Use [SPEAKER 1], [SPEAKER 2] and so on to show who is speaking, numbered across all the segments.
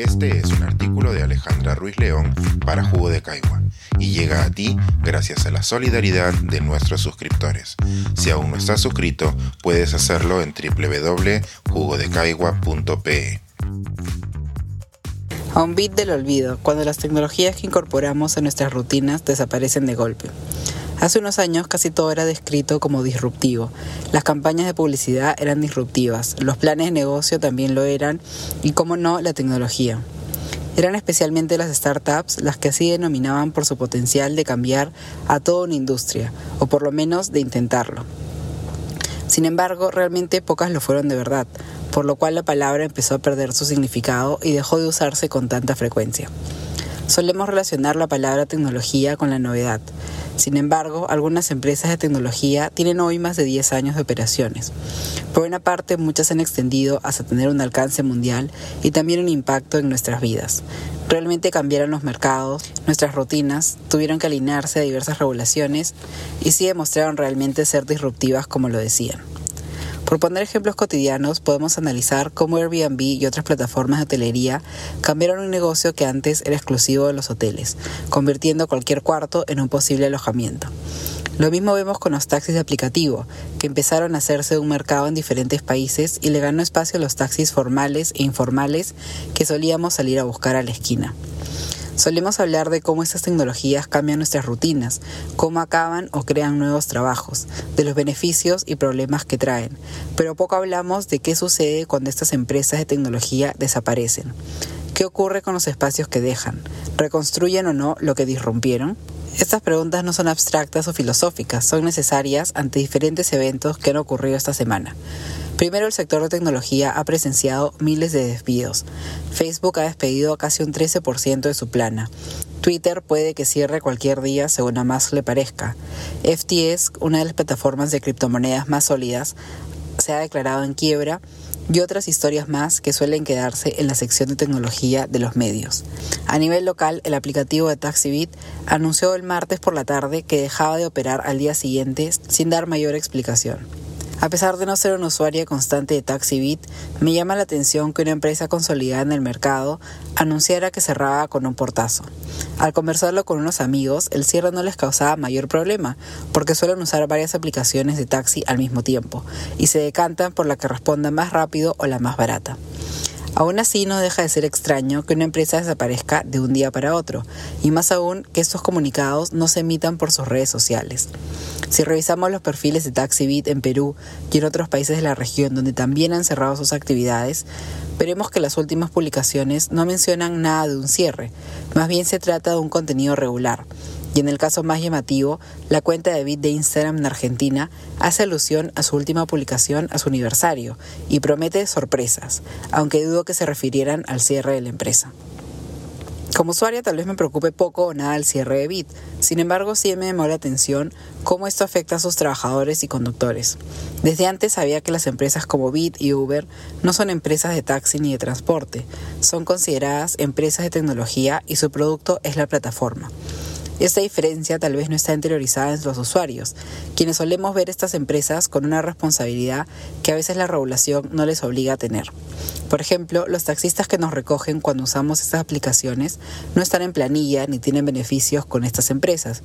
[SPEAKER 1] Este es un artículo de Alejandra Ruiz León para Jugo de Caigua y llega a ti gracias a la solidaridad de nuestros suscriptores. Si aún no estás suscrito, puedes hacerlo en www.jugodecaigua.pe.
[SPEAKER 2] Un bit del olvido, cuando las tecnologías que incorporamos a nuestras rutinas desaparecen de golpe. Hace unos años casi todo era descrito como disruptivo. Las campañas de publicidad eran disruptivas, los planes de negocio también lo eran y, como no, la tecnología. Eran especialmente las startups las que así denominaban por su potencial de cambiar a toda una industria, o por lo menos de intentarlo. Sin embargo, realmente pocas lo fueron de verdad, por lo cual la palabra empezó a perder su significado y dejó de usarse con tanta frecuencia. Solemos relacionar la palabra tecnología con la novedad. Sin embargo, algunas empresas de tecnología tienen hoy más de 10 años de operaciones. Por una parte, muchas han extendido hasta tener un alcance mundial y también un impacto en nuestras vidas. Realmente cambiaron los mercados, nuestras rutinas, tuvieron que alinearse a diversas regulaciones y sí demostraron realmente ser disruptivas como lo decían. Por poner ejemplos cotidianos, podemos analizar cómo Airbnb y otras plataformas de hotelería cambiaron un negocio que antes era exclusivo de los hoteles, convirtiendo cualquier cuarto en un posible alojamiento. Lo mismo vemos con los taxis de aplicativo, que empezaron a hacerse un mercado en diferentes países y le ganó espacio a los taxis formales e informales que solíamos salir a buscar a la esquina. Solemos hablar de cómo estas tecnologías cambian nuestras rutinas, cómo acaban o crean nuevos trabajos, de los beneficios y problemas que traen, pero poco hablamos de qué sucede cuando estas empresas de tecnología desaparecen. ¿Qué ocurre con los espacios que dejan? ¿Reconstruyen o no lo que disrumpieron? Estas preguntas no son abstractas o filosóficas, son necesarias ante diferentes eventos que han ocurrido esta semana. Primero, el sector de tecnología ha presenciado miles de despidos. Facebook ha despedido casi un 13% de su plana. Twitter puede que cierre cualquier día según a más le parezca. FTS, una de las plataformas de criptomonedas más sólidas, se ha declarado en quiebra y otras historias más que suelen quedarse en la sección de tecnología de los medios. A nivel local, el aplicativo de TaxiBit anunció el martes por la tarde que dejaba de operar al día siguiente sin dar mayor explicación. A pesar de no ser una usuaria constante de TaxiBit, me llama la atención que una empresa consolidada en el mercado anunciara que cerraba con un portazo. Al conversarlo con unos amigos, el cierre no les causaba mayor problema, porque suelen usar varias aplicaciones de taxi al mismo tiempo, y se decantan por la que responda más rápido o la más barata. Aún así, no deja de ser extraño que una empresa desaparezca de un día para otro, y más aún que estos comunicados no se emitan por sus redes sociales. Si revisamos los perfiles de TaxiBit en Perú y en otros países de la región donde también han cerrado sus actividades, veremos que las últimas publicaciones no mencionan nada de un cierre, más bien se trata de un contenido regular y en el caso más llamativo, la cuenta de Bit de Instagram en Argentina hace alusión a su última publicación a su aniversario y promete sorpresas, aunque dudo que se refirieran al cierre de la empresa. Como usuaria tal vez me preocupe poco o nada el cierre de Bit, sin embargo sí me llamó la atención cómo esto afecta a sus trabajadores y conductores. Desde antes sabía que las empresas como Bit y Uber no son empresas de taxi ni de transporte, son consideradas empresas de tecnología y su producto es la plataforma. Esta diferencia tal vez no está interiorizada en los usuarios, quienes solemos ver estas empresas con una responsabilidad que a veces la regulación no les obliga a tener. Por ejemplo, los taxistas que nos recogen cuando usamos estas aplicaciones no están en planilla ni tienen beneficios con estas empresas,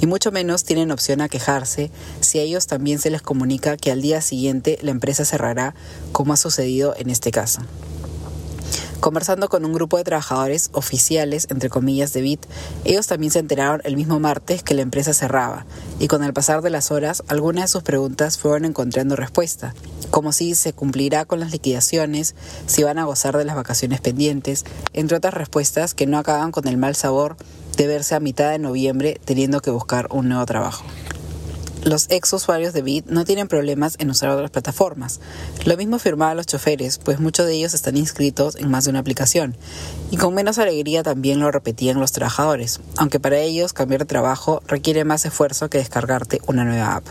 [SPEAKER 2] y mucho menos tienen opción a quejarse si a ellos también se les comunica que al día siguiente la empresa cerrará, como ha sucedido en este caso. Conversando con un grupo de trabajadores oficiales, entre comillas, de BIT, ellos también se enteraron el mismo martes que la empresa cerraba, y con el pasar de las horas, algunas de sus preguntas fueron encontrando respuesta, como si se cumplirá con las liquidaciones, si van a gozar de las vacaciones pendientes, entre otras respuestas que no acaban con el mal sabor de verse a mitad de noviembre teniendo que buscar un nuevo trabajo los ex usuarios de Bit no tienen problemas en usar otras plataformas. Lo mismo afirmaban los choferes, pues muchos de ellos están inscritos en más de una aplicación. Y con menos alegría también lo repetían los trabajadores, aunque para ellos cambiar de trabajo requiere más esfuerzo que descargarte una nueva app.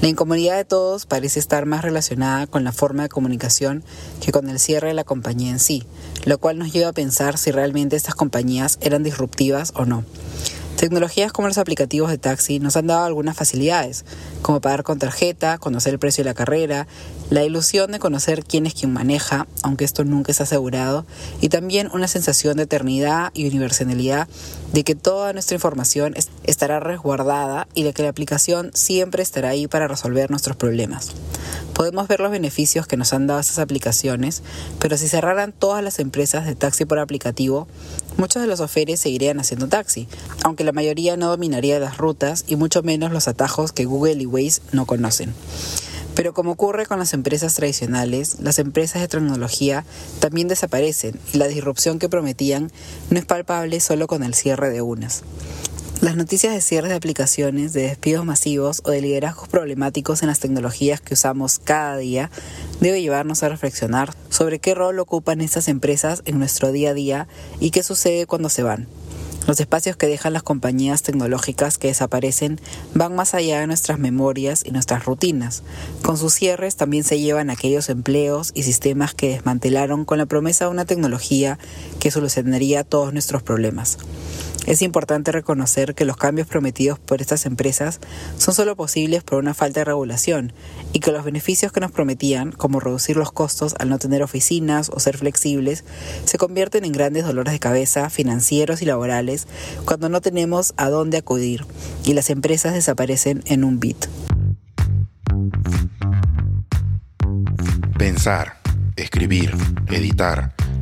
[SPEAKER 2] La incomodidad de todos parece estar más relacionada con la forma de comunicación que con el cierre de la compañía en sí, lo cual nos lleva a pensar si realmente estas compañías eran disruptivas o no. Tecnologías como los aplicativos de taxi nos han dado algunas facilidades, como pagar con tarjeta, conocer el precio de la carrera, la ilusión de conocer quién es quien maneja, aunque esto nunca es asegurado, y también una sensación de eternidad y universalidad de que toda nuestra información estará resguardada y de que la aplicación siempre estará ahí para resolver nuestros problemas. Podemos ver los beneficios que nos han dado esas aplicaciones, pero si cerraran todas las empresas de taxi por aplicativo, muchos de los oferes seguirían haciendo taxi, aunque la mayoría no dominaría las rutas y mucho menos los atajos que Google y Waze no conocen. Pero como ocurre con las empresas tradicionales, las empresas de tecnología también desaparecen y la disrupción que prometían no es palpable solo con el cierre de unas. Las noticias de cierres de aplicaciones, de despidos masivos o de liderazgos problemáticos en las tecnologías que usamos cada día debe llevarnos a reflexionar sobre qué rol ocupan estas empresas en nuestro día a día y qué sucede cuando se van. Los espacios que dejan las compañías tecnológicas que desaparecen van más allá de nuestras memorias y nuestras rutinas. Con sus cierres también se llevan aquellos empleos y sistemas que desmantelaron con la promesa de una tecnología que solucionaría todos nuestros problemas. Es importante reconocer que los cambios prometidos por estas empresas son solo posibles por una falta de regulación y que los beneficios que nos prometían, como reducir los costos al no tener oficinas o ser flexibles, se convierten en grandes dolores de cabeza financieros y laborales cuando no tenemos a dónde acudir y las empresas desaparecen en un bit.
[SPEAKER 1] Pensar, escribir, editar,